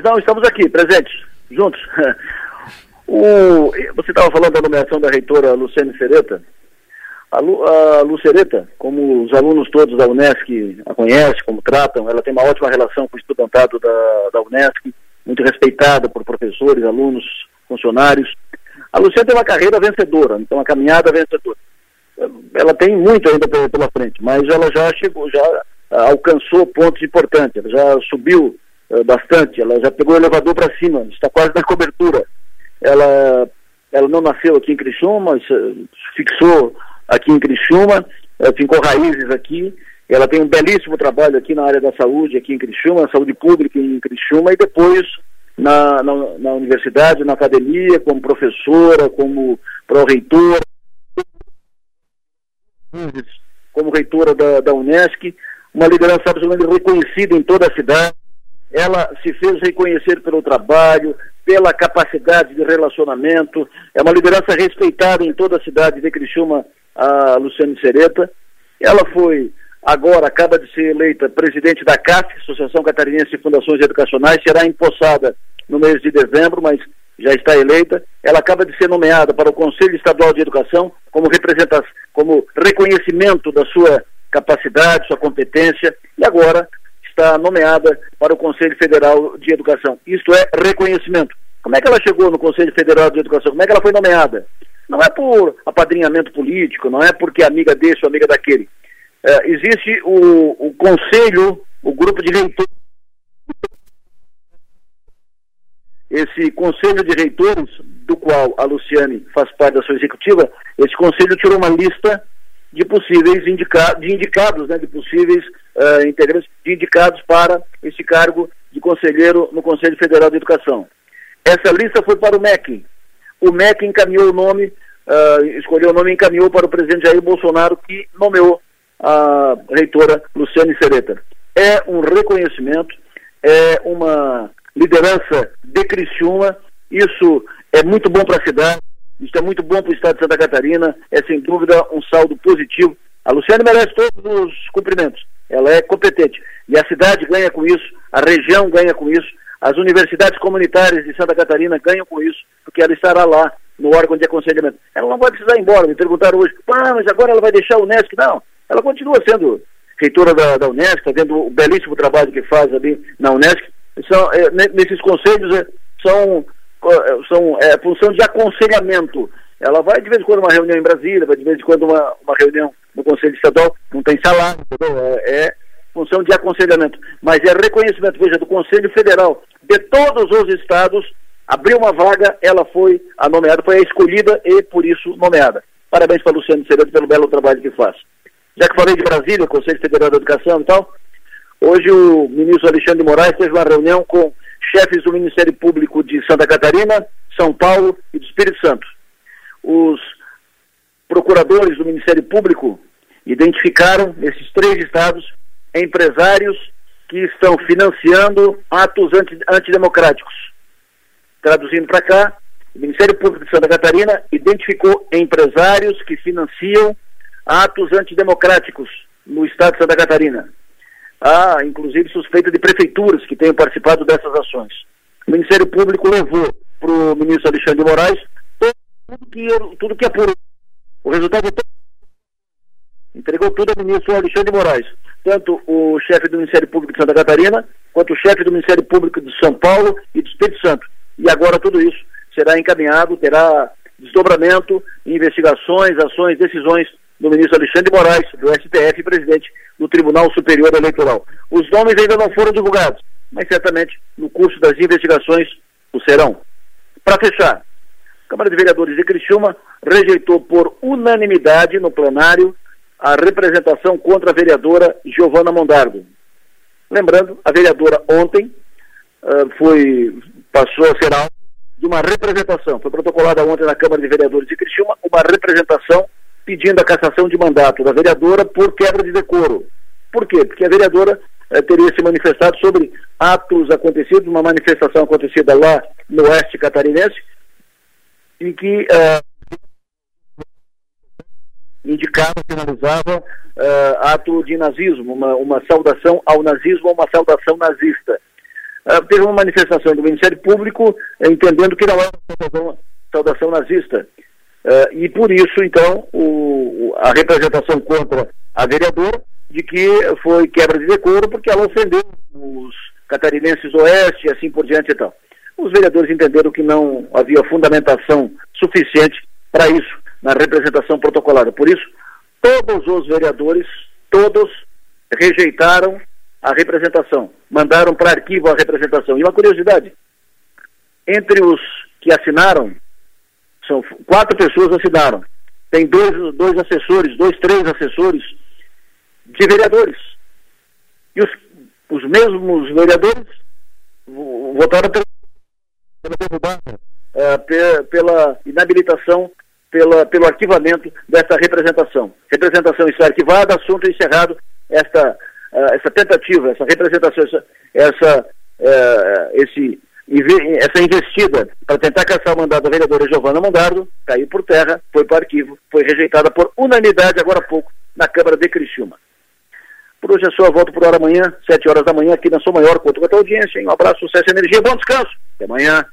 Então, estamos aqui, presentes, juntos. O, você estava falando da nomeação da reitora Luciane Sereta. A, Lu, a Lucereta, como os alunos todos da Unesc a conhecem, como tratam, ela tem uma ótima relação com o estudantado da, da Unesc, muito respeitada por professores, alunos, funcionários. A Luciane tem uma carreira vencedora, então uma caminhada vencedora. Ela tem muito ainda pela frente, mas ela já chegou, já alcançou pontos importantes, ela já subiu uh, bastante, ela já pegou o elevador para cima, está quase na cobertura. Ela, ela não nasceu aqui em Criciúma, fixou aqui em Criciúma, uh, ficou raízes aqui, ela tem um belíssimo trabalho aqui na área da saúde, aqui em Criciúma, saúde pública em Criciúma, e depois na, na, na universidade, na academia, como professora, como pró-reitora, como reitora da, da Unesc, uma liderança absolutamente reconhecida em toda a cidade. Ela se fez reconhecer pelo trabalho, pela capacidade de relacionamento. É uma liderança respeitada em toda a cidade de Criciúma, a Luciane Sereta. Ela foi, agora, acaba de ser eleita presidente da CAF, Associação Catarinense de Fundações Educacionais, será empossada no mês de dezembro, mas já está eleita. Ela acaba de ser nomeada para o Conselho Estadual de Educação como representação, como reconhecimento da sua capacidade, sua competência, e agora está nomeada para o Conselho Federal de Educação. Isto é reconhecimento. Como é que ela chegou no Conselho Federal de Educação? Como é que ela foi nomeada? Não é por apadrinhamento político, não é porque é amiga desse ou amiga daquele. É, existe o, o conselho, o grupo de reitores. Esse conselho de reitores, do qual a Luciane faz parte da sua executiva, esse conselho tirou uma lista de possíveis indica de indicados, né, de possíveis uh, integrantes, de indicados para esse cargo de conselheiro no Conselho Federal de Educação. Essa lista foi para o MEC. O MEC encaminhou o nome, uh, escolheu o nome e encaminhou para o presidente Jair Bolsonaro, que nomeou a reitora Luciane Sereta. É um reconhecimento, é uma liderança de Criciúma, isso é muito bom para a cidade, isso é muito bom para o Estado de Santa Catarina, é sem dúvida um saldo positivo. A Luciane merece todos os cumprimentos, ela é competente. E a cidade ganha com isso, a região ganha com isso, as universidades comunitárias de Santa Catarina ganham com isso, porque ela estará lá no órgão de aconselhamento. Ela não vai precisar ir embora, me perguntaram hoje, ah, mas agora ela vai deixar o Unesc. Não, ela continua sendo reitora da, da Unesc, está vendo o belíssimo trabalho que faz ali na Unesc. São, é, nesses conselhos é, são são é, função de aconselhamento. Ela vai de vez em quando uma reunião em Brasília, vai de vez em quando uma, uma reunião no Conselho Estadual, não tem salário, é, é, função de aconselhamento. Mas é reconhecimento, veja, do Conselho Federal, de todos os estados, abriu uma vaga, ela foi a nomeada, foi a escolhida e por isso nomeada. Parabéns para Luciano Ceredo pelo belo trabalho que faz. Já que falei de Brasília, Conselho Federal de Educação e tal, hoje o ministro Alexandre Moraes teve uma reunião com chefes do Ministério Público de Santa Catarina, São Paulo e do Espírito Santo. Os procuradores do Ministério Público identificaram nesses três estados empresários que estão financiando atos anti, antidemocráticos. Traduzindo para cá, o Ministério Público de Santa Catarina identificou empresários que financiam atos antidemocráticos no estado de Santa Catarina há inclusive suspeita de prefeituras que tenham participado dessas ações. O Ministério Público levou para o ministro Alexandre de Moraes tudo que, tudo que apurou. O resultado é entregou tudo ao ministro Alexandre de Moraes, tanto o chefe do Ministério Público de Santa Catarina, quanto o chefe do Ministério Público de São Paulo e do Espírito Santo. E agora tudo isso será encaminhado, terá desdobramento, investigações, ações, decisões do ministro Alexandre Moraes, do STF, presidente do Tribunal Superior Eleitoral. Os nomes ainda não foram divulgados, mas certamente no curso das investigações o serão. Para fechar, a Câmara de Vereadores de Criciúma rejeitou por unanimidade no plenário a representação contra a vereadora Giovana Mondardo. Lembrando, a vereadora ontem uh, foi, passou a ser alvo de uma representação. Foi protocolada ontem na Câmara de Vereadores de Criciúma uma representação pedindo a cassação de mandato da vereadora por quebra de decoro. Por quê? Porque a vereadora eh, teria se manifestado sobre atos acontecidos, uma manifestação acontecida lá no oeste catarinense, em que eh, indicava, finalizava eh, ato de nazismo, uma, uma saudação ao nazismo, uma saudação nazista. uh, teve uma manifestação do Ministério Público entendendo que não era uma saudação nazista. E por isso, então, o, a representação contra a vereadora de que foi quebra de decoro porque ela ofendeu os catarinenses do Oeste e assim por diante e tal. Os vereadores entenderam que não havia fundamentação suficiente para isso na representação protocolada. Por isso, todos os vereadores, todos rejeitaram a representação, mandaram para arquivo a representação. E uma curiosidade, entre os que assinaram, são quatro pessoas assinaram. Tem dois, dois assessores, dois, três assessores de vereadores. E os, os mesmos vereadores votaram pela, pela, uh, pela inabilitação, pela, pelo arquivamento dessa representação. Representação está arquivada, assunto encerrado, esta, uh, essa tentativa, essa representação, essa, essa, uh, esse, essa investida para tentar caçar o mandato da vereadora Giovana Mondardo caiu por terra, foi para o arquivo, foi rejeitada por unanimidade agora há pouco na Câmara de Criciúma. Por hoje é só, volto por hora amanhã, 7 horas da manhã, aqui na Sua Maior. Conto com a tua audiência. Um abraço, sucesso e energia. Bom descanso. Até amanhã.